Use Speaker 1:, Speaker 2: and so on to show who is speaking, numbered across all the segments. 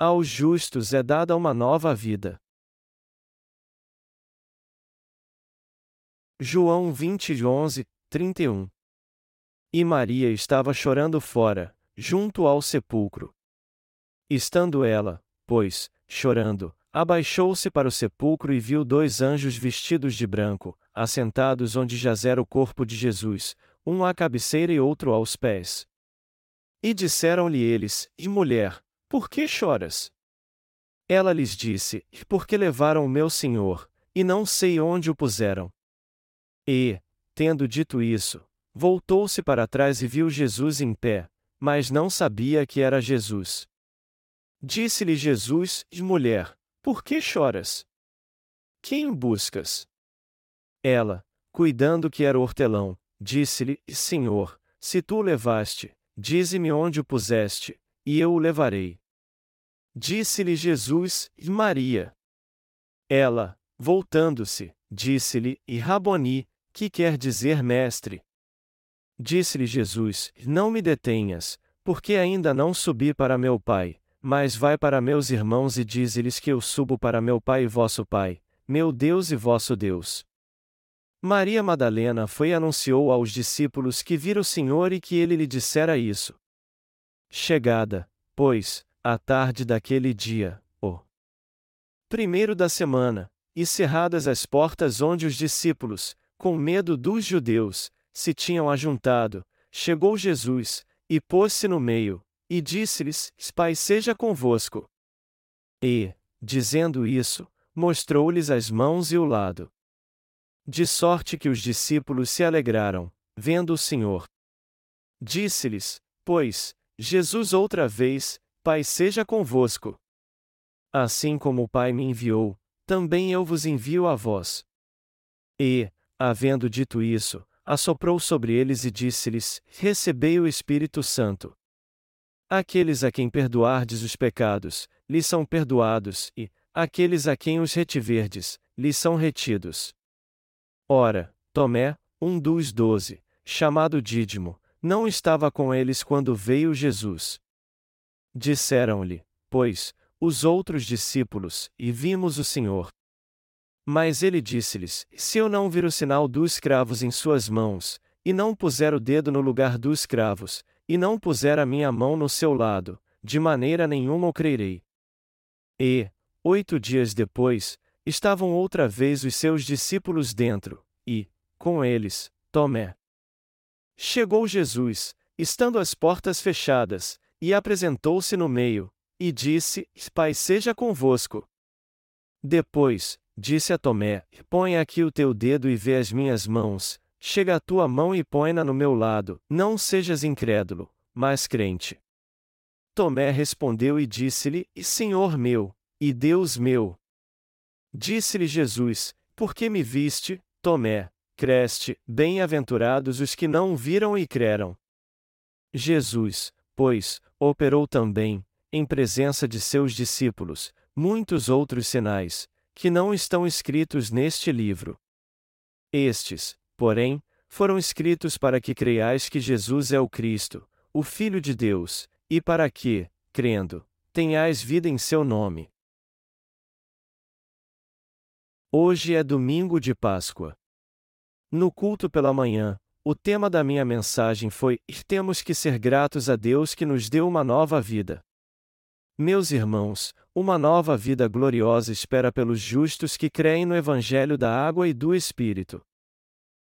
Speaker 1: Aos justos é dada uma nova vida. João 20, 11, 31 E Maria estava chorando fora, junto ao sepulcro. Estando ela, pois, chorando, abaixou-se para o sepulcro e viu dois anjos vestidos de branco, assentados onde jazera o corpo de Jesus, um à cabeceira e outro aos pés. E disseram-lhe eles: E mulher, por que choras? Ela lhes disse: Porque levaram o meu senhor, e não sei onde o puseram. E, tendo dito isso, voltou-se para trás e viu Jesus em pé, mas não sabia que era Jesus. Disse-lhe Jesus: Mulher, por que choras? Quem buscas? Ela, cuidando que era hortelão, disse-lhe: Senhor, se tu o levaste, dize-me onde o puseste, e eu o levarei. Disse-lhe Jesus: Maria. Ela, voltando-se, disse-lhe: E Raboni, que quer dizer mestre? Disse-lhe Jesus: Não me detenhas, porque ainda não subi para meu Pai, mas vai para meus irmãos e dize-lhes que eu subo para meu Pai e vosso Pai, meu Deus e vosso Deus. Maria Madalena foi e anunciou aos discípulos que vira o Senhor e que ele lhe dissera isso. Chegada, pois, a tarde daquele dia, o primeiro da semana, e cerradas as portas onde os discípulos, com medo dos judeus, se tinham ajuntado, chegou Jesus, e pôs-se no meio, e disse-lhes: Pai seja convosco. E, dizendo isso, mostrou-lhes as mãos e o lado. De sorte que os discípulos se alegraram, vendo o Senhor. Disse-lhes, pois, Jesus outra vez: Pai seja convosco. Assim como o Pai me enviou, também eu vos envio a vós. E, Havendo dito isso, assoprou sobre eles e disse-lhes: Recebei o Espírito Santo. Aqueles a quem perdoardes os pecados, lhes são perdoados, e, aqueles a quem os retiverdes, lhes são retidos. Ora, Tomé, um dos doze, chamado Dídimo, não estava com eles quando veio Jesus. Disseram-lhe, pois, os outros discípulos, e vimos o Senhor. Mas ele disse-lhes: Se eu não vir o sinal dos cravos em suas mãos, e não puser o dedo no lugar dos cravos, e não puser a minha mão no seu lado, de maneira nenhuma o crerei. E, oito dias depois, estavam outra vez os seus discípulos dentro, e, com eles, Tomé. Chegou Jesus, estando as portas fechadas, e apresentou-se no meio, e disse: Pai seja convosco. Depois, Disse a Tomé: Põe aqui o teu dedo e vê as minhas mãos, chega a tua mão e põe-na no meu lado, não sejas incrédulo, mas crente. Tomé respondeu e disse-lhe: Senhor meu, e Deus meu. Disse-lhe Jesus: Por que me viste, Tomé? Creste, bem-aventurados os que não viram e creram. Jesus, pois, operou também, em presença de seus discípulos, muitos outros sinais, que não estão escritos neste livro. Estes, porém, foram escritos para que creiais que Jesus é o Cristo, o Filho de Deus, e para que, crendo, tenhais vida em seu nome. Hoje é domingo de Páscoa. No culto pela manhã, o tema da minha mensagem foi: Temos que ser gratos a Deus que nos deu uma nova vida. Meus irmãos, uma nova vida gloriosa espera pelos justos que creem no Evangelho da Água e do Espírito.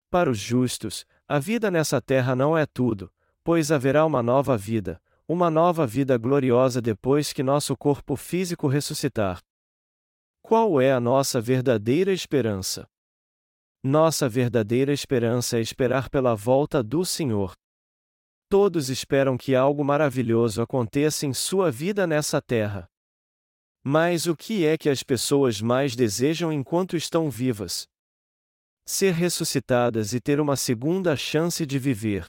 Speaker 1: Para os justos, a vida nessa terra não é tudo, pois haverá uma nova vida, uma nova vida gloriosa depois que nosso corpo físico ressuscitar. Qual é a nossa verdadeira esperança? Nossa verdadeira esperança é esperar pela volta do Senhor. Todos esperam que algo maravilhoso aconteça em sua vida nessa terra. Mas o que é que as pessoas mais desejam enquanto estão vivas? Ser ressuscitadas e ter uma segunda chance de viver.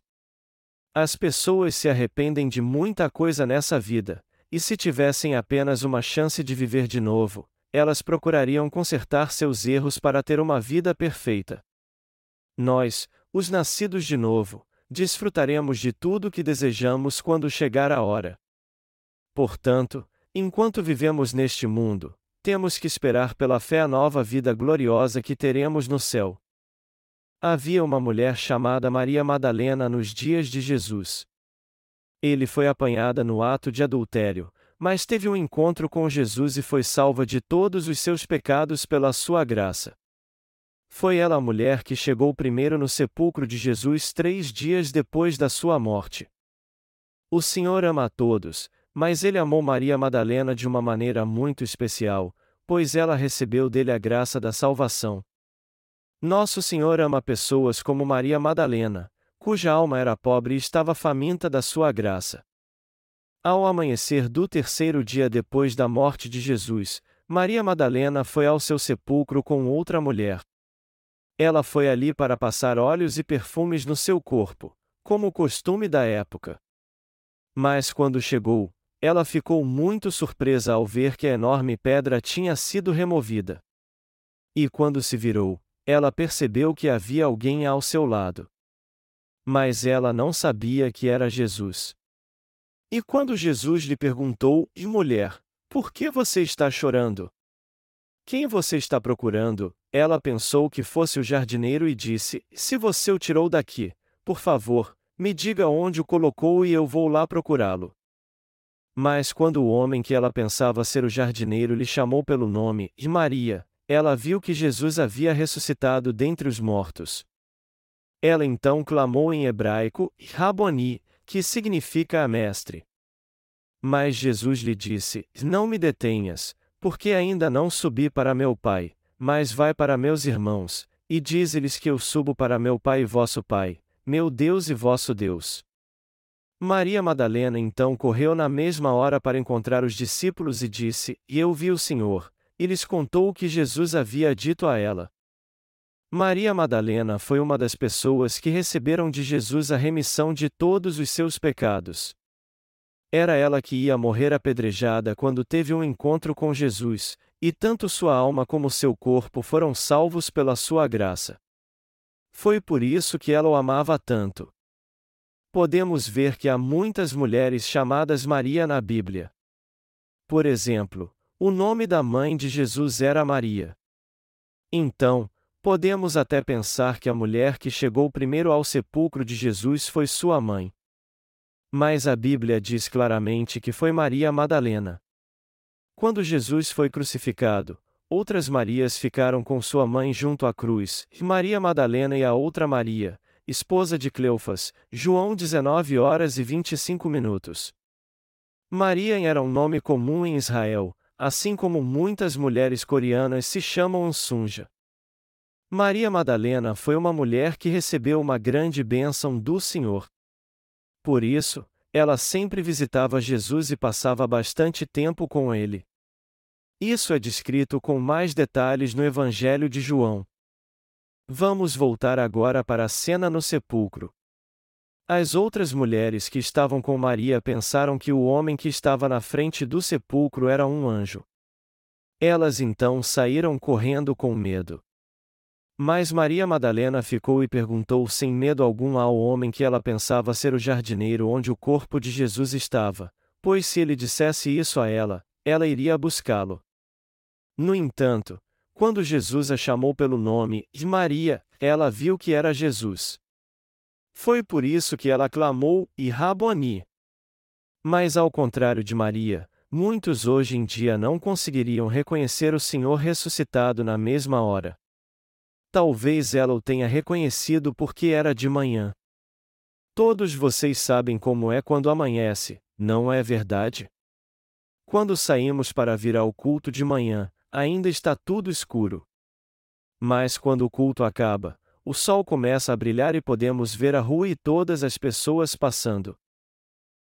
Speaker 1: As pessoas se arrependem de muita coisa nessa vida, e se tivessem apenas uma chance de viver de novo, elas procurariam consertar seus erros para ter uma vida perfeita. Nós, os nascidos de novo, desfrutaremos de tudo o que desejamos quando chegar a hora. Portanto, enquanto vivemos neste mundo, temos que esperar pela fé a nova vida gloriosa que teremos no céu. Havia uma mulher chamada Maria Madalena nos dias de Jesus. Ele foi apanhada no ato de adultério, mas teve um encontro com Jesus e foi salva de todos os seus pecados pela sua graça. Foi ela a mulher que chegou primeiro no sepulcro de Jesus três dias depois da sua morte. O Senhor ama a todos, mas ele amou Maria Madalena de uma maneira muito especial, pois ela recebeu dele a graça da salvação. Nosso Senhor ama pessoas como Maria Madalena, cuja alma era pobre e estava faminta da sua graça. Ao amanhecer do terceiro dia depois da morte de Jesus, Maria Madalena foi ao seu sepulcro com outra mulher. Ela foi ali para passar óleos e perfumes no seu corpo, como o costume da época. Mas quando chegou, ela ficou muito surpresa ao ver que a enorme pedra tinha sido removida. E quando se virou, ela percebeu que havia alguém ao seu lado. Mas ela não sabia que era Jesus. E quando Jesus lhe perguntou: E mulher, por que você está chorando? Quem você está procurando? Ela pensou que fosse o jardineiro e disse: Se você o tirou daqui, por favor, me diga onde o colocou e eu vou lá procurá-lo. Mas quando o homem que ela pensava ser o jardineiro lhe chamou pelo nome, e Maria, ela viu que Jesus havia ressuscitado dentre os mortos. Ela então clamou em hebraico, Raboni, que significa mestre. Mas Jesus lhe disse: Não me detenhas, porque ainda não subi para meu Pai, mas vai para meus irmãos, e dize-lhes que eu subo para meu Pai e vosso Pai, meu Deus e vosso Deus. Maria Madalena então correu na mesma hora para encontrar os discípulos e disse: E eu vi o Senhor, e lhes contou o que Jesus havia dito a ela. Maria Madalena foi uma das pessoas que receberam de Jesus a remissão de todos os seus pecados. Era ela que ia morrer apedrejada quando teve um encontro com Jesus, e tanto sua alma como seu corpo foram salvos pela sua graça. Foi por isso que ela o amava tanto podemos ver que há muitas mulheres chamadas Maria na Bíblia. Por exemplo, o nome da mãe de Jesus era Maria. Então, podemos até pensar que a mulher que chegou primeiro ao sepulcro de Jesus foi sua mãe. Mas a Bíblia diz claramente que foi Maria Madalena. Quando Jesus foi crucificado, outras Marias ficaram com sua mãe junto à cruz, Maria Madalena e a outra Maria, esposa de Cleofas, João 19 horas e 25 minutos. Maria era um nome comum em Israel, assim como muitas mulheres coreanas se chamam Sunja. Maria Madalena foi uma mulher que recebeu uma grande bênção do Senhor. Por isso, ela sempre visitava Jesus e passava bastante tempo com ele. Isso é descrito com mais detalhes no Evangelho de João. Vamos voltar agora para a cena no sepulcro. As outras mulheres que estavam com Maria pensaram que o homem que estava na frente do sepulcro era um anjo. Elas então saíram correndo com medo. Mas Maria Madalena ficou e perguntou sem medo algum ao homem que ela pensava ser o jardineiro onde o corpo de Jesus estava, pois se ele dissesse isso a ela, ela iria buscá-lo. No entanto, quando Jesus a chamou pelo nome, de Maria, ela viu que era Jesus. Foi por isso que ela clamou, e Raboni. Mas ao contrário de Maria, muitos hoje em dia não conseguiriam reconhecer o Senhor ressuscitado na mesma hora. Talvez ela o tenha reconhecido porque era de manhã. Todos vocês sabem como é quando amanhece, não é verdade? Quando saímos para vir ao culto de manhã, ainda está tudo escuro. Mas quando o culto acaba, o sol começa a brilhar e podemos ver a rua e todas as pessoas passando.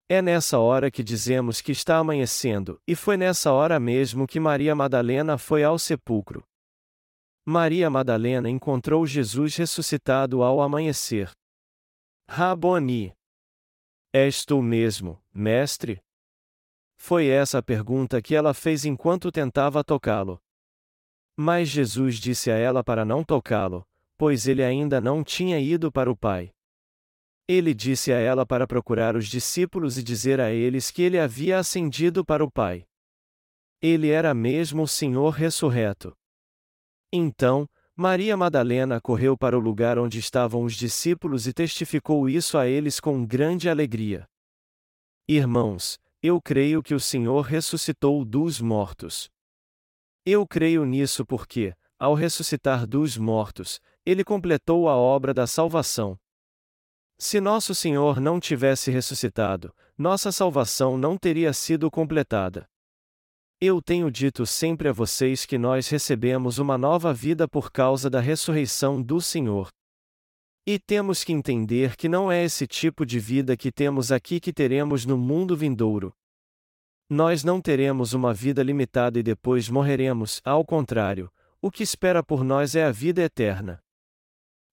Speaker 1: É nessa hora que dizemos que está amanhecendo, e foi nessa hora mesmo que Maria Madalena foi ao sepulcro. Maria Madalena encontrou Jesus ressuscitado ao amanhecer. Raboni. És tu mesmo, mestre? Foi essa a pergunta que ela fez enquanto tentava tocá-lo. Mas Jesus disse a ela para não tocá-lo, pois ele ainda não tinha ido para o Pai. Ele disse a ela para procurar os discípulos e dizer a eles que ele havia ascendido para o Pai. Ele era mesmo o Senhor ressurreto. Então, Maria Madalena correu para o lugar onde estavam os discípulos e testificou isso a eles com grande alegria. Irmãos, eu creio que o Senhor ressuscitou dos mortos. Eu creio nisso porque, ao ressuscitar dos mortos, ele completou a obra da salvação. Se nosso Senhor não tivesse ressuscitado, nossa salvação não teria sido completada. Eu tenho dito sempre a vocês que nós recebemos uma nova vida por causa da ressurreição do Senhor. E temos que entender que não é esse tipo de vida que temos aqui que teremos no mundo vindouro. Nós não teremos uma vida limitada e depois morreremos, ao contrário, o que espera por nós é a vida eterna.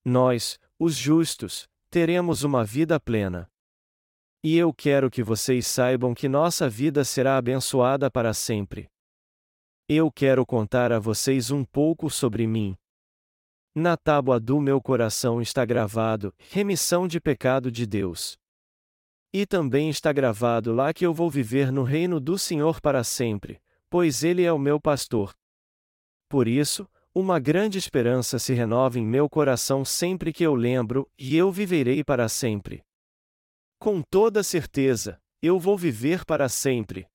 Speaker 1: Nós, os justos, teremos uma vida plena. E eu quero que vocês saibam que nossa vida será abençoada para sempre. Eu quero contar a vocês um pouco sobre mim. Na tábua do meu coração está gravado: remissão de pecado de Deus. E também está gravado lá que eu vou viver no reino do Senhor para sempre, pois Ele é o meu pastor. Por isso, uma grande esperança se renova em meu coração sempre que eu lembro, e eu viverei para sempre. Com toda certeza, eu vou viver para sempre.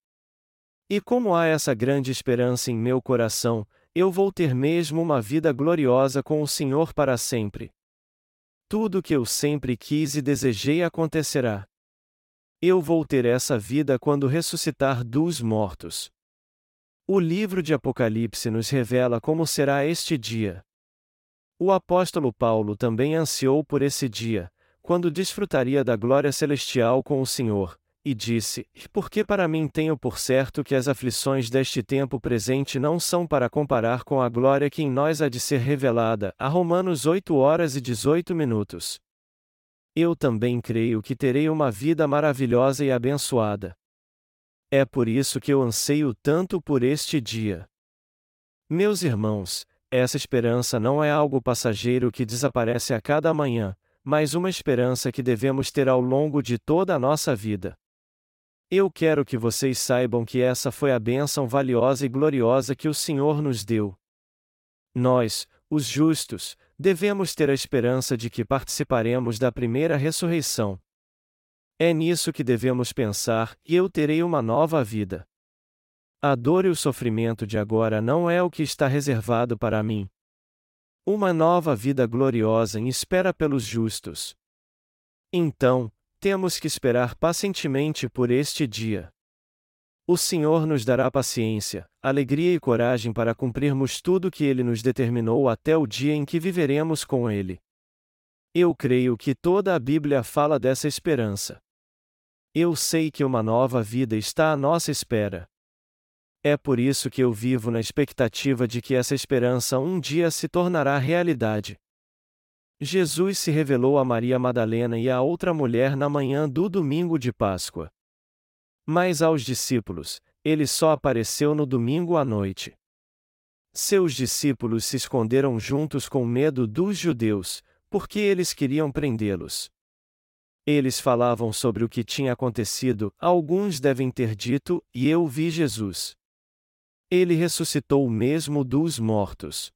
Speaker 1: E como há essa grande esperança em meu coração, eu vou ter mesmo uma vida gloriosa com o Senhor para sempre. Tudo que eu sempre quis e desejei acontecerá. Eu vou ter essa vida quando ressuscitar dos mortos. O livro de Apocalipse nos revela como será este dia. O apóstolo Paulo também ansiou por esse dia, quando desfrutaria da glória celestial com o Senhor, e disse: Porque para mim tenho por certo que as aflições deste tempo presente não são para comparar com a glória que em nós há de ser revelada. A Romanos 8 horas e 18 minutos. Eu também creio que terei uma vida maravilhosa e abençoada. É por isso que eu anseio tanto por este dia. Meus irmãos, essa esperança não é algo passageiro que desaparece a cada manhã, mas uma esperança que devemos ter ao longo de toda a nossa vida. Eu quero que vocês saibam que essa foi a bênção valiosa e gloriosa que o Senhor nos deu. Nós, os justos, devemos ter a esperança de que participaremos da primeira ressurreição. É nisso que devemos pensar, e eu terei uma nova vida. A dor e o sofrimento de agora não é o que está reservado para mim, uma nova vida gloriosa em espera pelos justos. Então, temos que esperar pacientemente por este dia. O Senhor nos dará paciência, alegria e coragem para cumprirmos tudo que Ele nos determinou até o dia em que viveremos com Ele. Eu creio que toda a Bíblia fala dessa esperança. Eu sei que uma nova vida está à nossa espera. É por isso que eu vivo na expectativa de que essa esperança um dia se tornará realidade. Jesus se revelou a Maria Madalena e a outra mulher na manhã do domingo de Páscoa. Mas aos discípulos, ele só apareceu no domingo à noite. Seus discípulos se esconderam juntos com medo dos judeus, porque eles queriam prendê-los. Eles falavam sobre o que tinha acontecido, alguns devem ter dito, e eu vi Jesus. Ele ressuscitou mesmo dos mortos.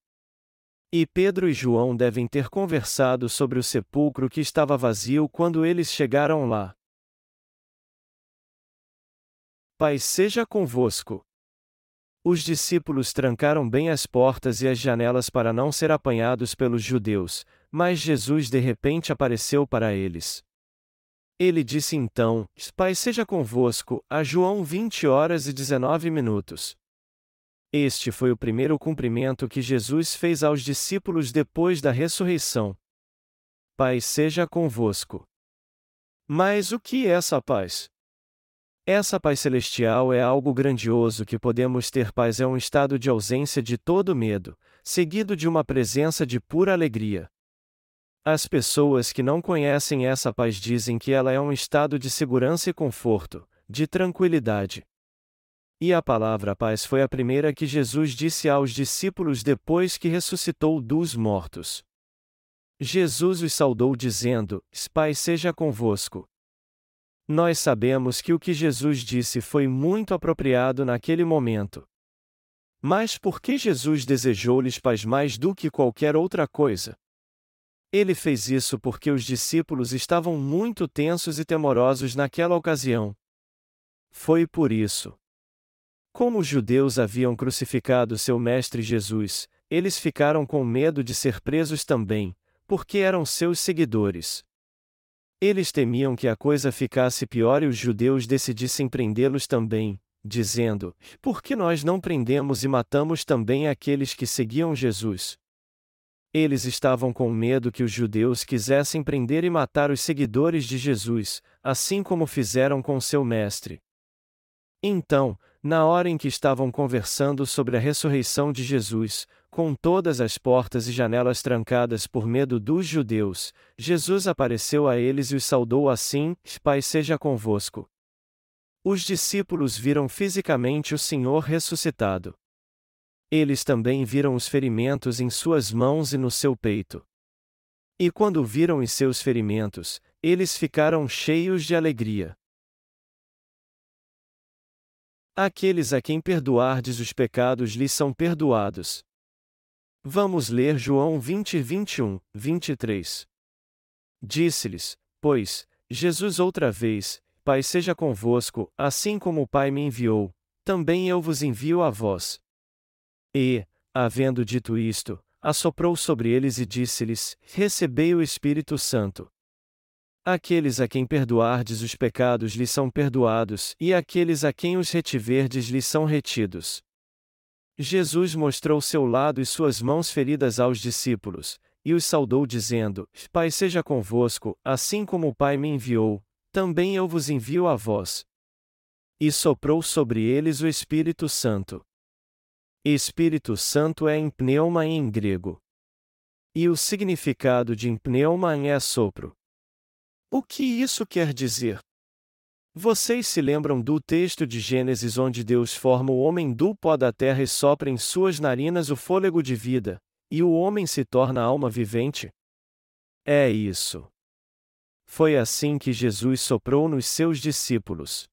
Speaker 1: E Pedro e João devem ter conversado sobre o sepulcro que estava vazio quando eles chegaram lá. Pai seja convosco. Os discípulos trancaram bem as portas e as janelas para não ser apanhados pelos judeus, mas Jesus de repente apareceu para eles. Ele disse então: Pai seja convosco, a João 20 horas e 19 minutos. Este foi o primeiro cumprimento que Jesus fez aos discípulos depois da ressurreição. Pai seja convosco. Mas o que é essa paz? Essa paz celestial é algo grandioso que podemos ter paz é um estado de ausência de todo medo, seguido de uma presença de pura alegria. As pessoas que não conhecem essa paz dizem que ela é um estado de segurança e conforto, de tranquilidade. E a palavra paz foi a primeira que Jesus disse aos discípulos depois que ressuscitou dos mortos. Jesus os saudou dizendo: Pai seja convosco. Nós sabemos que o que Jesus disse foi muito apropriado naquele momento. Mas por que Jesus desejou-lhes paz mais do que qualquer outra coisa? Ele fez isso porque os discípulos estavam muito tensos e temorosos naquela ocasião. Foi por isso. Como os judeus haviam crucificado seu mestre Jesus, eles ficaram com medo de ser presos também, porque eram seus seguidores. Eles temiam que a coisa ficasse pior e os judeus decidissem prendê-los também, dizendo: Por que nós não prendemos e matamos também aqueles que seguiam Jesus? Eles estavam com medo que os judeus quisessem prender e matar os seguidores de Jesus, assim como fizeram com seu mestre. Então, na hora em que estavam conversando sobre a ressurreição de Jesus, com todas as portas e janelas trancadas por medo dos judeus, Jesus apareceu a eles e os saudou assim: Pai seja convosco. Os discípulos viram fisicamente o Senhor ressuscitado. Eles também viram os ferimentos em suas mãos e no seu peito. E quando viram os seus ferimentos, eles ficaram cheios de alegria. Aqueles a quem perdoardes os pecados lhes são perdoados. Vamos ler João 20, 21, 23. Disse-lhes, pois, Jesus outra vez: Pai seja convosco, assim como o Pai me enviou, também eu vos envio a vós. E, havendo dito isto, assoprou sobre eles e disse-lhes: Recebei o Espírito Santo. Aqueles a quem perdoardes os pecados lhes são perdoados, e aqueles a quem os retiverdes lhes são retidos. Jesus mostrou seu lado e suas mãos feridas aos discípulos, e os saudou dizendo: Pai seja convosco, assim como o Pai me enviou, também eu vos envio a vós. E soprou sobre eles o Espírito Santo. Espírito Santo é pneuma em grego. E o significado de pneuma é sopro. O que isso quer dizer? Vocês se lembram do texto de Gênesis onde Deus forma o homem do pó da terra e sopra em suas narinas o fôlego de vida, e o homem se torna alma vivente? É isso. Foi assim que Jesus soprou nos seus discípulos.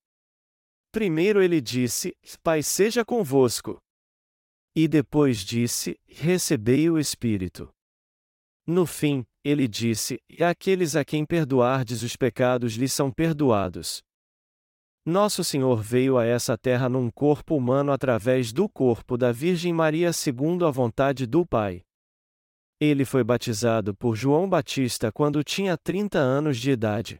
Speaker 1: Primeiro ele disse: Pai seja convosco. E depois disse: Recebei o Espírito. No fim, ele disse: E aqueles a quem perdoardes os pecados lhes são perdoados. Nosso Senhor veio a essa terra num corpo humano através do corpo da Virgem Maria segundo a vontade do Pai. Ele foi batizado por João Batista quando tinha 30 anos de idade.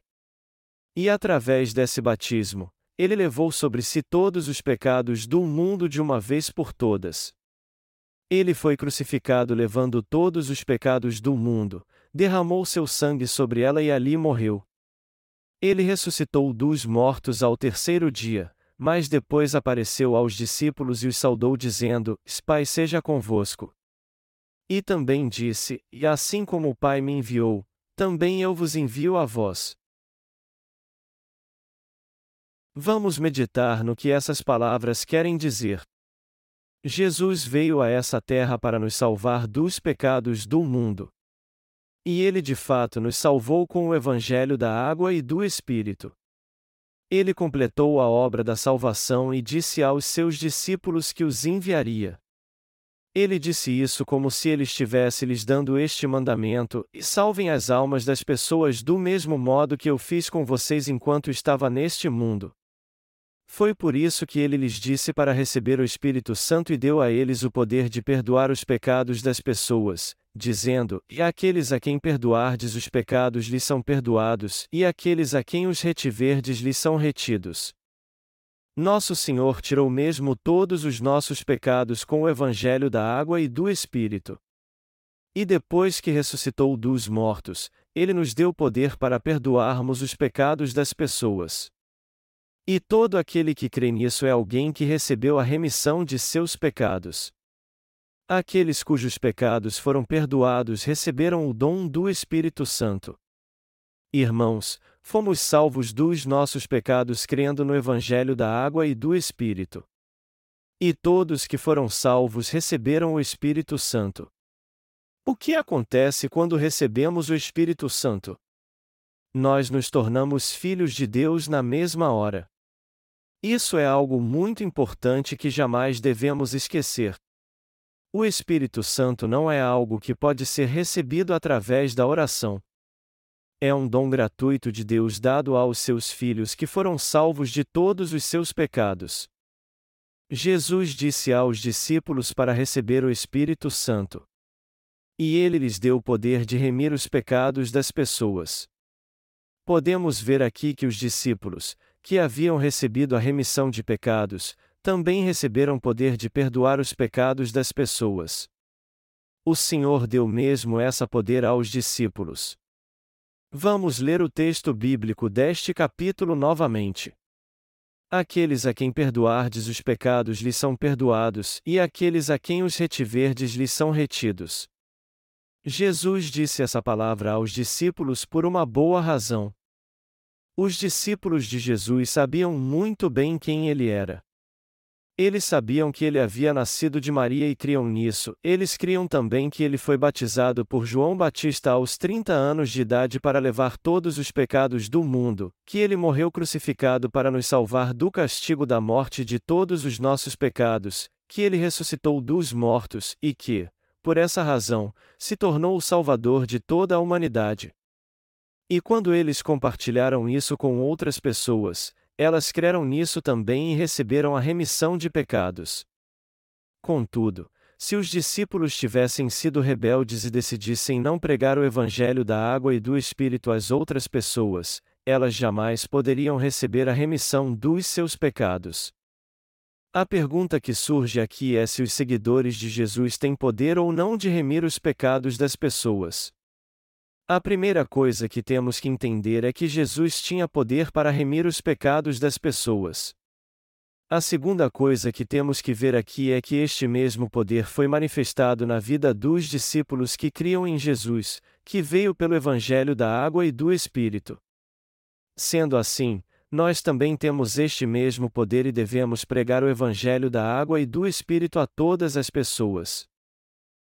Speaker 1: E através desse batismo, ele levou sobre si todos os pecados do mundo de uma vez por todas. Ele foi crucificado levando todos os pecados do mundo, derramou seu sangue sobre ela e ali morreu. Ele ressuscitou dos mortos ao terceiro dia, mas depois apareceu aos discípulos e os saudou dizendo: Pai seja convosco. E também disse: E assim como o Pai me enviou, também eu vos envio a vós. Vamos meditar no que essas palavras querem dizer. Jesus veio a essa terra para nos salvar dos pecados do mundo. E ele de fato nos salvou com o Evangelho da água e do Espírito. Ele completou a obra da salvação e disse aos seus discípulos que os enviaria. Ele disse isso como se ele estivesse lhes dando este mandamento: e salvem as almas das pessoas do mesmo modo que eu fiz com vocês enquanto estava neste mundo. Foi por isso que ele lhes disse para receber o Espírito Santo e deu a eles o poder de perdoar os pecados das pessoas, dizendo: E aqueles a quem perdoardes os pecados lhes são perdoados, e aqueles a quem os retiverdes lhes são retidos. Nosso Senhor tirou mesmo todos os nossos pecados com o Evangelho da água e do Espírito. E depois que ressuscitou dos mortos, ele nos deu poder para perdoarmos os pecados das pessoas. E todo aquele que crê nisso é alguém que recebeu a remissão de seus pecados. Aqueles cujos pecados foram perdoados receberam o dom do Espírito Santo. Irmãos, fomos salvos dos nossos pecados crendo no Evangelho da água e do Espírito. E todos que foram salvos receberam o Espírito Santo. O que acontece quando recebemos o Espírito Santo? Nós nos tornamos filhos de Deus na mesma hora. Isso é algo muito importante que jamais devemos esquecer. O Espírito Santo não é algo que pode ser recebido através da oração. É um dom gratuito de Deus dado aos seus filhos que foram salvos de todos os seus pecados. Jesus disse aos discípulos para receber o Espírito Santo. E ele lhes deu o poder de remir os pecados das pessoas. Podemos ver aqui que os discípulos, que haviam recebido a remissão de pecados, também receberam poder de perdoar os pecados das pessoas. O Senhor deu mesmo essa poder aos discípulos. Vamos ler o texto bíblico deste capítulo novamente. Aqueles a quem perdoardes os pecados lhes são perdoados, e aqueles a quem os retiverdes lhes são retidos. Jesus disse essa palavra aos discípulos por uma boa razão. Os discípulos de Jesus sabiam muito bem quem ele era. Eles sabiam que ele havia nascido de Maria e criam nisso. Eles criam também que ele foi batizado por João Batista aos 30 anos de idade para levar todos os pecados do mundo, que ele morreu crucificado para nos salvar do castigo da morte de todos os nossos pecados, que ele ressuscitou dos mortos e que, por essa razão, se tornou o Salvador de toda a humanidade. E quando eles compartilharam isso com outras pessoas, elas creram nisso também e receberam a remissão de pecados. Contudo, se os discípulos tivessem sido rebeldes e decidissem não pregar o Evangelho da água e do Espírito às outras pessoas, elas jamais poderiam receber a remissão dos seus pecados. A pergunta que surge aqui é se os seguidores de Jesus têm poder ou não de remir os pecados das pessoas. A primeira coisa que temos que entender é que Jesus tinha poder para remir os pecados das pessoas. A segunda coisa que temos que ver aqui é que este mesmo poder foi manifestado na vida dos discípulos que criam em Jesus, que veio pelo Evangelho da Água e do Espírito. Sendo assim, nós também temos este mesmo poder e devemos pregar o Evangelho da Água e do Espírito a todas as pessoas.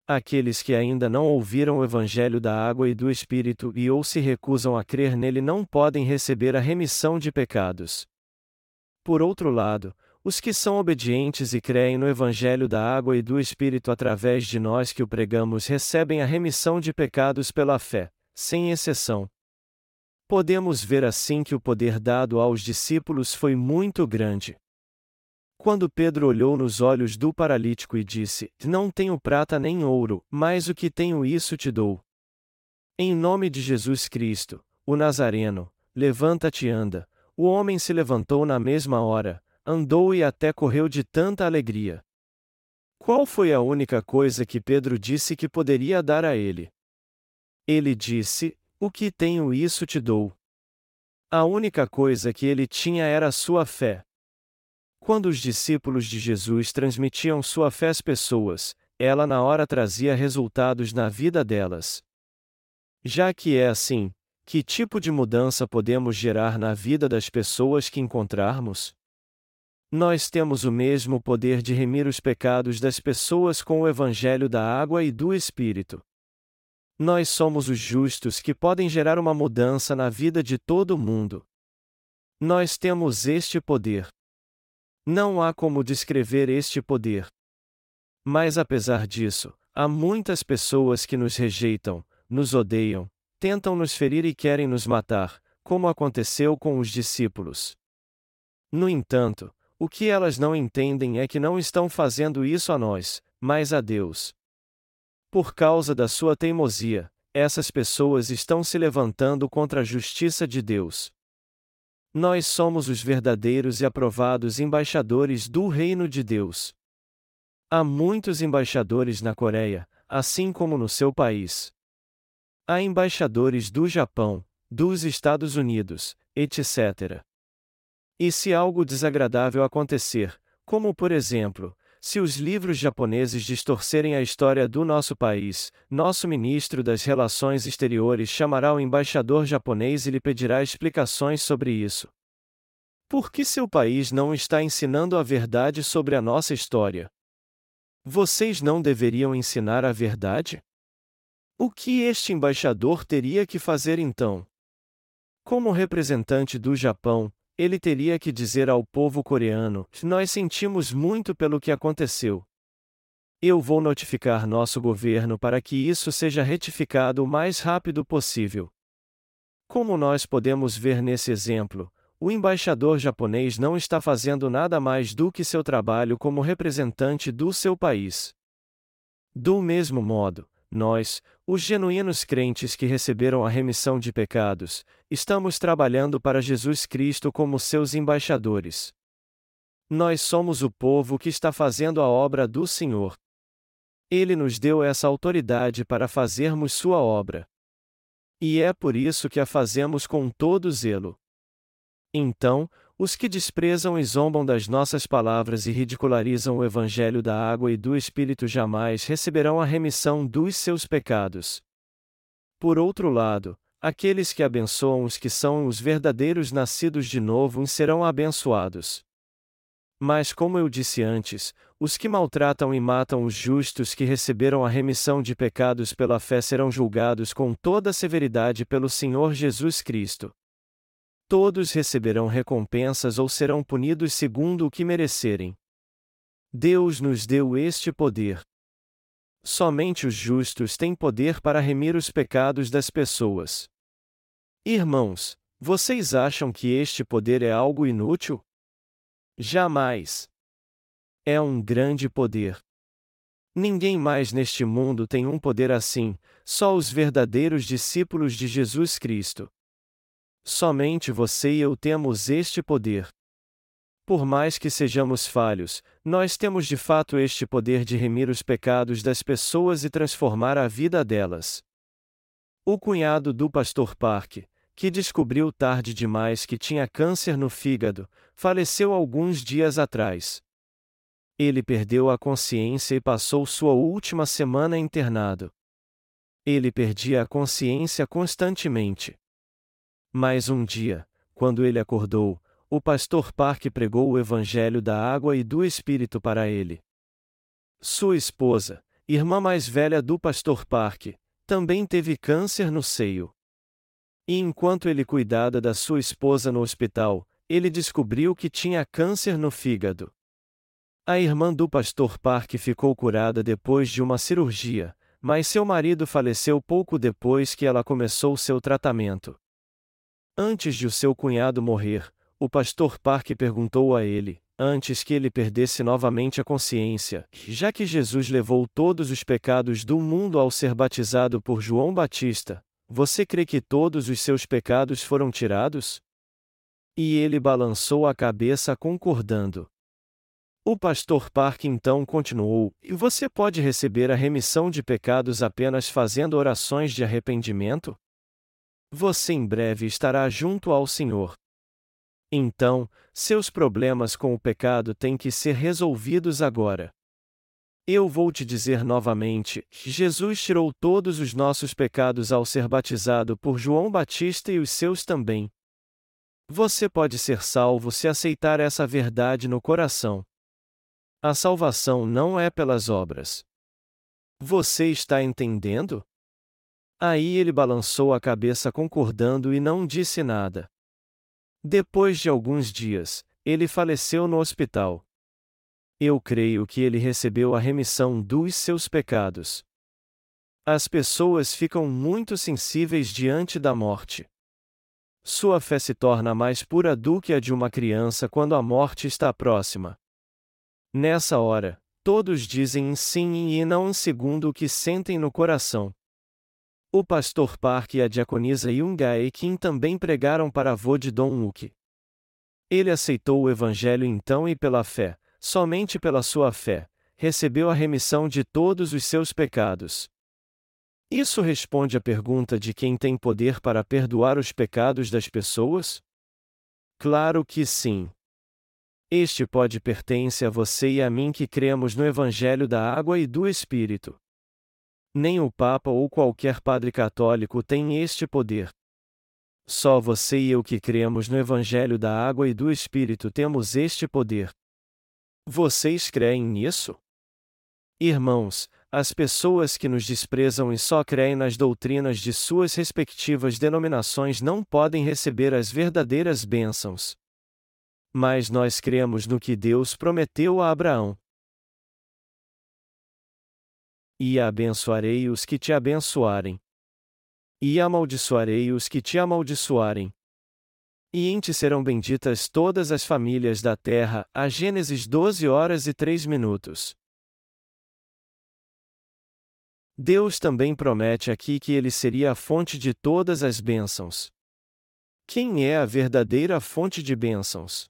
Speaker 1: Aqueles que ainda não ouviram o Evangelho da água e do Espírito e ou se recusam a crer nele não podem receber a remissão de pecados. Por outro lado, os que são obedientes e creem no Evangelho da água e do Espírito através de nós que o pregamos recebem a remissão de pecados pela fé, sem exceção. Podemos ver assim que o poder dado aos discípulos foi muito grande. Quando Pedro olhou nos olhos do paralítico e disse: Não tenho prata nem ouro, mas o que tenho isso te dou. Em nome de Jesus Cristo, o Nazareno, levanta-te e anda. O homem se levantou na mesma hora, andou e até correu de tanta alegria. Qual foi a única coisa que Pedro disse que poderia dar a ele? Ele disse: O que tenho isso te dou. A única coisa que ele tinha era a sua fé. Quando os discípulos de Jesus transmitiam sua fé às pessoas, ela na hora trazia resultados na vida delas. Já que é assim, que tipo de mudança podemos gerar na vida das pessoas que encontrarmos? Nós temos o mesmo poder de remir os pecados das pessoas com o Evangelho da água e do Espírito. Nós somos os justos que podem gerar uma mudança na vida de todo mundo. Nós temos este poder. Não há como descrever este poder. Mas apesar disso, há muitas pessoas que nos rejeitam, nos odeiam, tentam nos ferir e querem nos matar, como aconteceu com os discípulos. No entanto, o que elas não entendem é que não estão fazendo isso a nós, mas a Deus. Por causa da sua teimosia, essas pessoas estão se levantando contra a justiça de Deus. Nós somos os verdadeiros e aprovados embaixadores do Reino de Deus. Há muitos embaixadores na Coreia, assim como no seu país. Há embaixadores do Japão, dos Estados Unidos, etc. E se algo desagradável acontecer, como por exemplo, se os livros japoneses distorcerem a história do nosso país, nosso ministro das Relações Exteriores chamará o embaixador japonês e lhe pedirá explicações sobre isso. Por que seu país não está ensinando a verdade sobre a nossa história? Vocês não deveriam ensinar a verdade? O que este embaixador teria que fazer então? Como representante do Japão, ele teria que dizer ao povo coreano: Nós sentimos muito pelo que aconteceu. Eu vou notificar nosso governo para que isso seja retificado o mais rápido possível. Como nós podemos ver nesse exemplo, o embaixador japonês não está fazendo nada mais do que seu trabalho como representante do seu país. Do mesmo modo, nós, os genuínos crentes que receberam a remissão de pecados, estamos trabalhando para Jesus Cristo como seus embaixadores. Nós somos o povo que está fazendo a obra do Senhor. Ele nos deu essa autoridade para fazermos sua obra. E é por isso que a fazemos com todo zelo. Então, os que desprezam e zombam das nossas palavras e ridicularizam o Evangelho da água e do Espírito jamais receberão a remissão dos seus pecados. Por outro lado, aqueles que abençoam os que são os verdadeiros nascidos de novo serão abençoados. Mas, como eu disse antes, os que maltratam e matam os justos que receberam a remissão de pecados pela fé serão julgados com toda severidade pelo Senhor Jesus Cristo. Todos receberão recompensas ou serão punidos segundo o que merecerem. Deus nos deu este poder. Somente os justos têm poder para remir os pecados das pessoas. Irmãos, vocês acham que este poder é algo inútil? Jamais. É um grande poder. Ninguém mais neste mundo tem um poder assim, só os verdadeiros discípulos de Jesus Cristo. Somente você e eu temos este poder. Por mais que sejamos falhos, nós temos de fato este poder de remir os pecados das pessoas e transformar a vida delas. O cunhado do pastor Park, que descobriu tarde demais que tinha câncer no fígado, faleceu alguns dias atrás. Ele perdeu a consciência e passou sua última semana internado. Ele perdia a consciência constantemente. Mas um dia, quando ele acordou, o pastor Park pregou o evangelho da água e do Espírito para ele. Sua esposa, irmã mais velha do pastor Park, também teve câncer no seio. E enquanto ele cuidava da sua esposa no hospital, ele descobriu que tinha câncer no fígado. A irmã do pastor Park ficou curada depois de uma cirurgia, mas seu marido faleceu pouco depois que ela começou seu tratamento. Antes de o seu cunhado morrer, o pastor Park perguntou a ele, antes que ele perdesse novamente a consciência, já que Jesus levou todos os pecados do mundo ao ser batizado por João Batista, você crê que todos os seus pecados foram tirados? E ele balançou a cabeça concordando. O pastor Park então continuou: E você pode receber a remissão de pecados apenas fazendo orações de arrependimento? Você em breve estará junto ao Senhor. Então, seus problemas com o pecado têm que ser resolvidos agora. Eu vou te dizer novamente: Jesus tirou todos os nossos pecados ao ser batizado por João Batista e os seus também. Você pode ser salvo se aceitar essa verdade no coração. A salvação não é pelas obras. Você está entendendo? Aí ele balançou a cabeça concordando e não disse nada. Depois de alguns dias, ele faleceu no hospital. Eu creio que ele recebeu a remissão dos seus pecados. As pessoas ficam muito sensíveis diante da morte. Sua fé se torna mais pura do que a de uma criança quando a morte está próxima. Nessa hora, todos dizem em sim e não segundo o que sentem no coração. O pastor Park e a diaconisa Yungae Kim também pregaram para avô de Don Wook. Ele aceitou o evangelho então e pela fé, somente pela sua fé, recebeu a remissão de todos os seus pecados. Isso responde à pergunta de quem tem poder para perdoar os pecados das pessoas? Claro que sim. Este pode pertence a você e a mim que cremos no Evangelho da Água e do Espírito. Nem o Papa ou qualquer padre católico tem este poder. Só você e eu que cremos no Evangelho da Água e do Espírito temos este poder. Vocês creem nisso? Irmãos, as pessoas que nos desprezam e só creem nas doutrinas de suas respectivas denominações não podem receber as verdadeiras bênçãos. Mas nós cremos no que Deus prometeu a Abraão. E abençoarei os que te abençoarem. E amaldiçoarei os que te amaldiçoarem. E em ti serão benditas todas as famílias da terra. A Gênesis 12 horas e 3 minutos. Deus também promete aqui que ele seria a fonte de todas as bênçãos. Quem é a verdadeira fonte de bênçãos?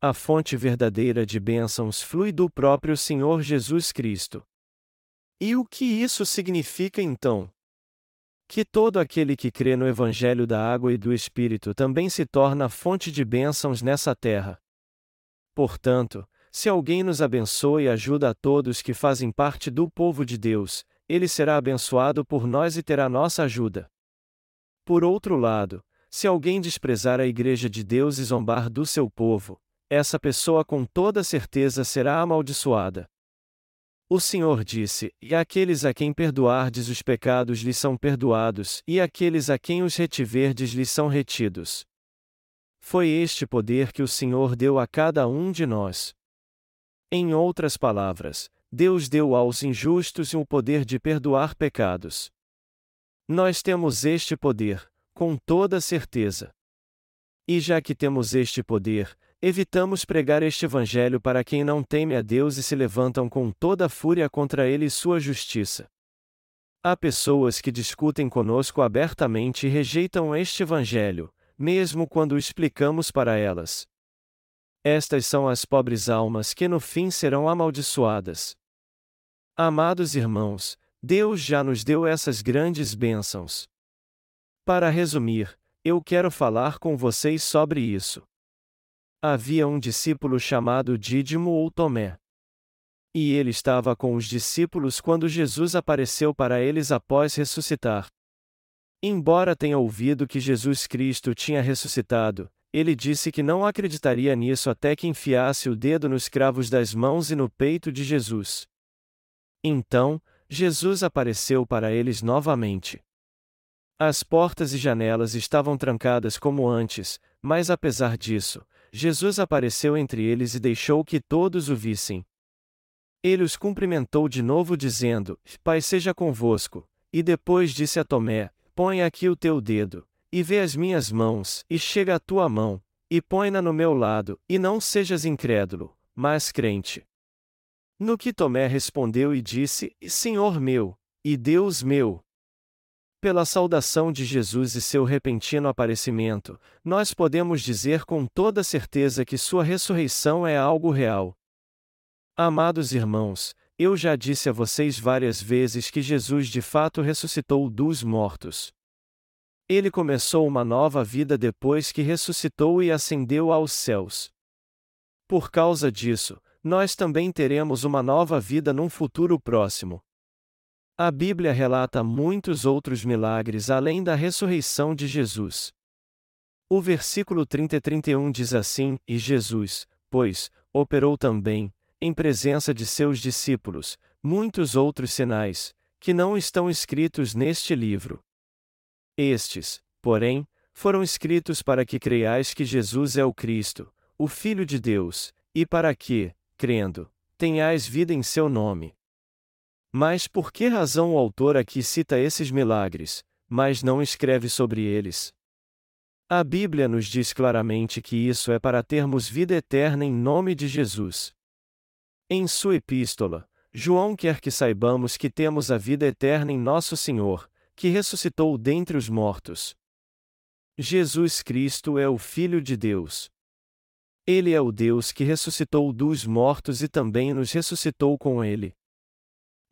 Speaker 1: A fonte verdadeira de bênçãos flui do próprio Senhor Jesus Cristo. E o que isso significa então? Que todo aquele que crê no Evangelho da Água e do Espírito também se torna fonte de bênçãos nessa terra. Portanto, se alguém nos abençoa e ajuda a todos que fazem parte do povo de Deus, ele será abençoado por nós e terá nossa ajuda. Por outro lado, se alguém desprezar a Igreja de Deus e zombar do seu povo, essa pessoa com toda certeza será amaldiçoada. O Senhor disse: E aqueles a quem perdoardes os pecados lhes são perdoados, e aqueles a quem os retiverdes lhes são retidos. Foi este poder que o Senhor deu a cada um de nós. Em outras palavras, Deus deu aos injustos o poder de perdoar pecados. Nós temos este poder, com toda certeza. E já que temos este poder, evitamos pregar este evangelho para quem não teme a Deus e se levantam com toda a fúria contra ele e sua justiça. Há pessoas que discutem conosco abertamente e rejeitam este evangelho, mesmo quando o explicamos para elas. Estas são as pobres almas que no fim serão amaldiçoadas. Amados irmãos, Deus já nos deu essas grandes bênçãos. Para resumir, eu quero falar com vocês sobre isso. Havia um discípulo chamado Dídimo ou Tomé. E ele estava com os discípulos quando Jesus apareceu para eles após ressuscitar. Embora tenha ouvido que Jesus Cristo tinha ressuscitado, ele disse que não acreditaria nisso até que enfiasse o dedo nos cravos das mãos e no peito de Jesus. Então, Jesus apareceu para eles novamente. As portas e janelas estavam trancadas como antes, mas apesar disso, Jesus apareceu entre eles e deixou que todos o vissem. Ele os cumprimentou de novo, dizendo: Pai seja convosco. E depois disse a Tomé: Põe aqui o teu dedo, e vê as minhas mãos, e chega a tua mão, e põe-na no meu lado, e não sejas incrédulo, mas crente. No que Tomé respondeu e disse: Senhor meu, e Deus meu. Pela saudação de Jesus e seu repentino aparecimento, nós podemos dizer com toda certeza que sua ressurreição é algo real. Amados irmãos, eu já disse a vocês várias vezes que Jesus de fato ressuscitou dos mortos. Ele começou uma nova vida depois que ressuscitou e ascendeu aos céus. Por causa disso, nós também teremos uma nova vida num futuro próximo. A Bíblia relata muitos outros milagres além da ressurreição de Jesus. O versículo 30 e 31 diz assim: E Jesus, pois, operou também, em presença de seus discípulos, muitos outros sinais, que não estão escritos neste livro. Estes, porém, foram escritos para que creiais que Jesus é o Cristo, o Filho de Deus, e para que, crendo, tenhais vida em seu nome. Mas por que razão o autor aqui cita esses milagres, mas não escreve sobre eles? A Bíblia nos diz claramente que isso é para termos vida eterna em nome de Jesus. Em sua epístola, João quer que saibamos que temos a vida eterna em nosso Senhor, que ressuscitou dentre os mortos. Jesus Cristo é o Filho de Deus. Ele é o Deus que ressuscitou dos mortos e também nos ressuscitou com ele.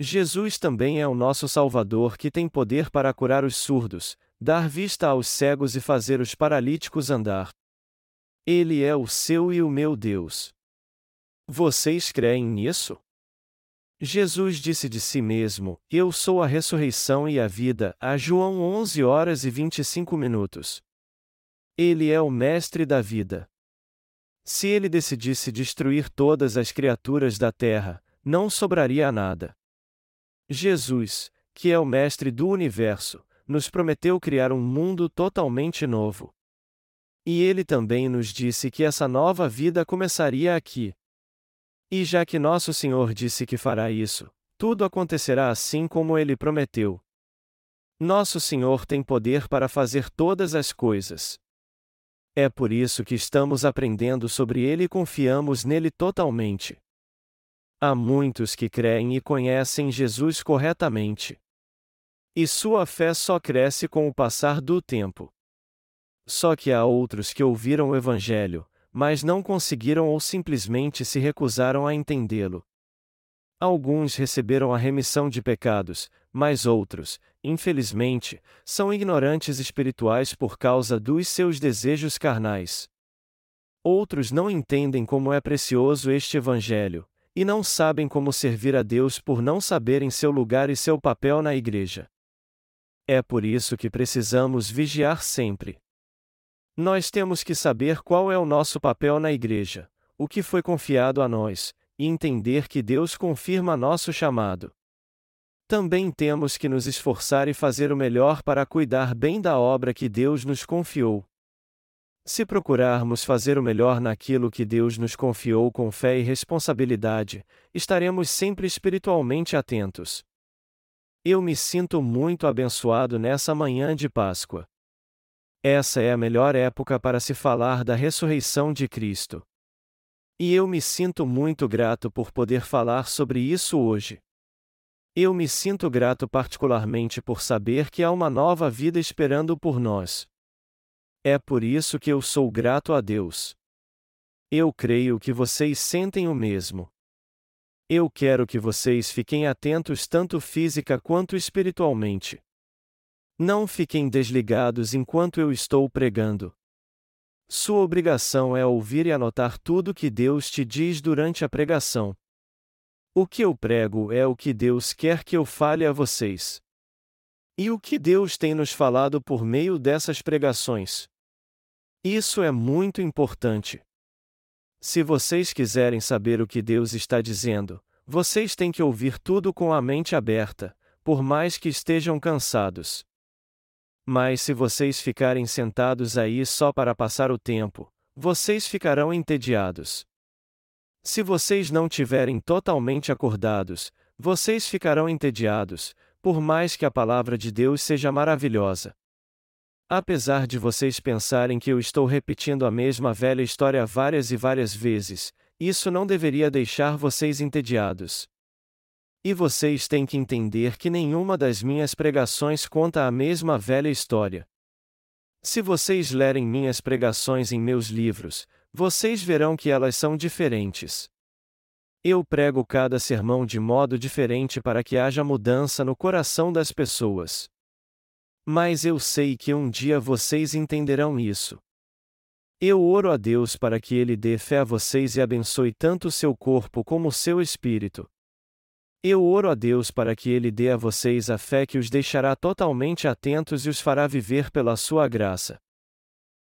Speaker 1: Jesus também é o nosso Salvador que tem poder para curar os surdos, dar vista aos cegos e fazer os paralíticos andar. Ele é o seu e o meu Deus. Vocês creem nisso? Jesus disse de si mesmo: Eu sou a ressurreição e a vida, a João 11 horas e 25 minutos. Ele é o mestre da vida. Se ele decidisse destruir todas as criaturas da terra, não sobraria nada. Jesus, que é o Mestre do universo, nos prometeu criar um mundo totalmente novo. E ele também nos disse que essa nova vida começaria aqui. E já que nosso Senhor disse que fará isso, tudo acontecerá assim como ele prometeu. Nosso Senhor tem poder para fazer todas as coisas. É por isso que estamos aprendendo sobre ele e confiamos nele totalmente. Há muitos que creem e conhecem Jesus corretamente. E sua fé só cresce com o passar do tempo. Só que há outros que ouviram o Evangelho, mas não conseguiram ou simplesmente se recusaram a entendê-lo. Alguns receberam a remissão de pecados, mas outros, infelizmente, são ignorantes espirituais por causa dos seus desejos carnais. Outros não entendem como é precioso este Evangelho, e não sabem como servir a Deus por não saberem seu lugar e seu papel na Igreja. É por isso que precisamos vigiar sempre. Nós temos que saber qual é o nosso papel na Igreja, o que foi confiado a nós, e entender que Deus confirma nosso chamado. Também temos que nos esforçar e fazer o melhor para cuidar bem da obra que Deus nos confiou. Se procurarmos fazer o melhor naquilo que Deus nos confiou com fé e responsabilidade, estaremos sempre espiritualmente atentos. Eu me sinto muito abençoado nessa manhã de Páscoa. Essa é a melhor época para se falar da ressurreição de Cristo. E eu me sinto muito grato por poder falar sobre isso hoje. Eu me sinto grato particularmente por saber que há uma nova vida esperando por nós. É por isso que eu sou grato a Deus. Eu creio que vocês sentem o mesmo. Eu quero que vocês fiquem atentos tanto física quanto espiritualmente. Não fiquem desligados enquanto eu estou pregando. Sua obrigação é ouvir e anotar tudo que Deus te diz durante a pregação. O que eu prego é o que Deus quer que eu fale a vocês. E o que Deus tem nos falado por meio dessas pregações. Isso é muito importante. Se vocês quiserem saber o que Deus está dizendo, vocês têm que ouvir tudo com a mente aberta, por mais que estejam cansados. Mas se vocês ficarem sentados aí só para passar o tempo, vocês ficarão entediados. Se vocês não tiverem totalmente acordados, vocês ficarão entediados, por mais que a palavra de Deus seja maravilhosa. Apesar de vocês pensarem que eu estou repetindo a mesma velha história várias e várias vezes, isso não deveria deixar vocês entediados. E vocês têm que entender que nenhuma das minhas pregações conta a mesma velha história. Se vocês lerem minhas pregações em meus livros, vocês verão que elas são diferentes. Eu prego cada sermão de modo diferente para que haja mudança no coração das pessoas. Mas eu sei que um dia vocês entenderão isso. Eu oro a Deus para que Ele dê fé a vocês e abençoe tanto o seu corpo como o seu espírito. Eu oro a Deus para que Ele dê a vocês a fé que os deixará totalmente atentos e os fará viver pela sua graça.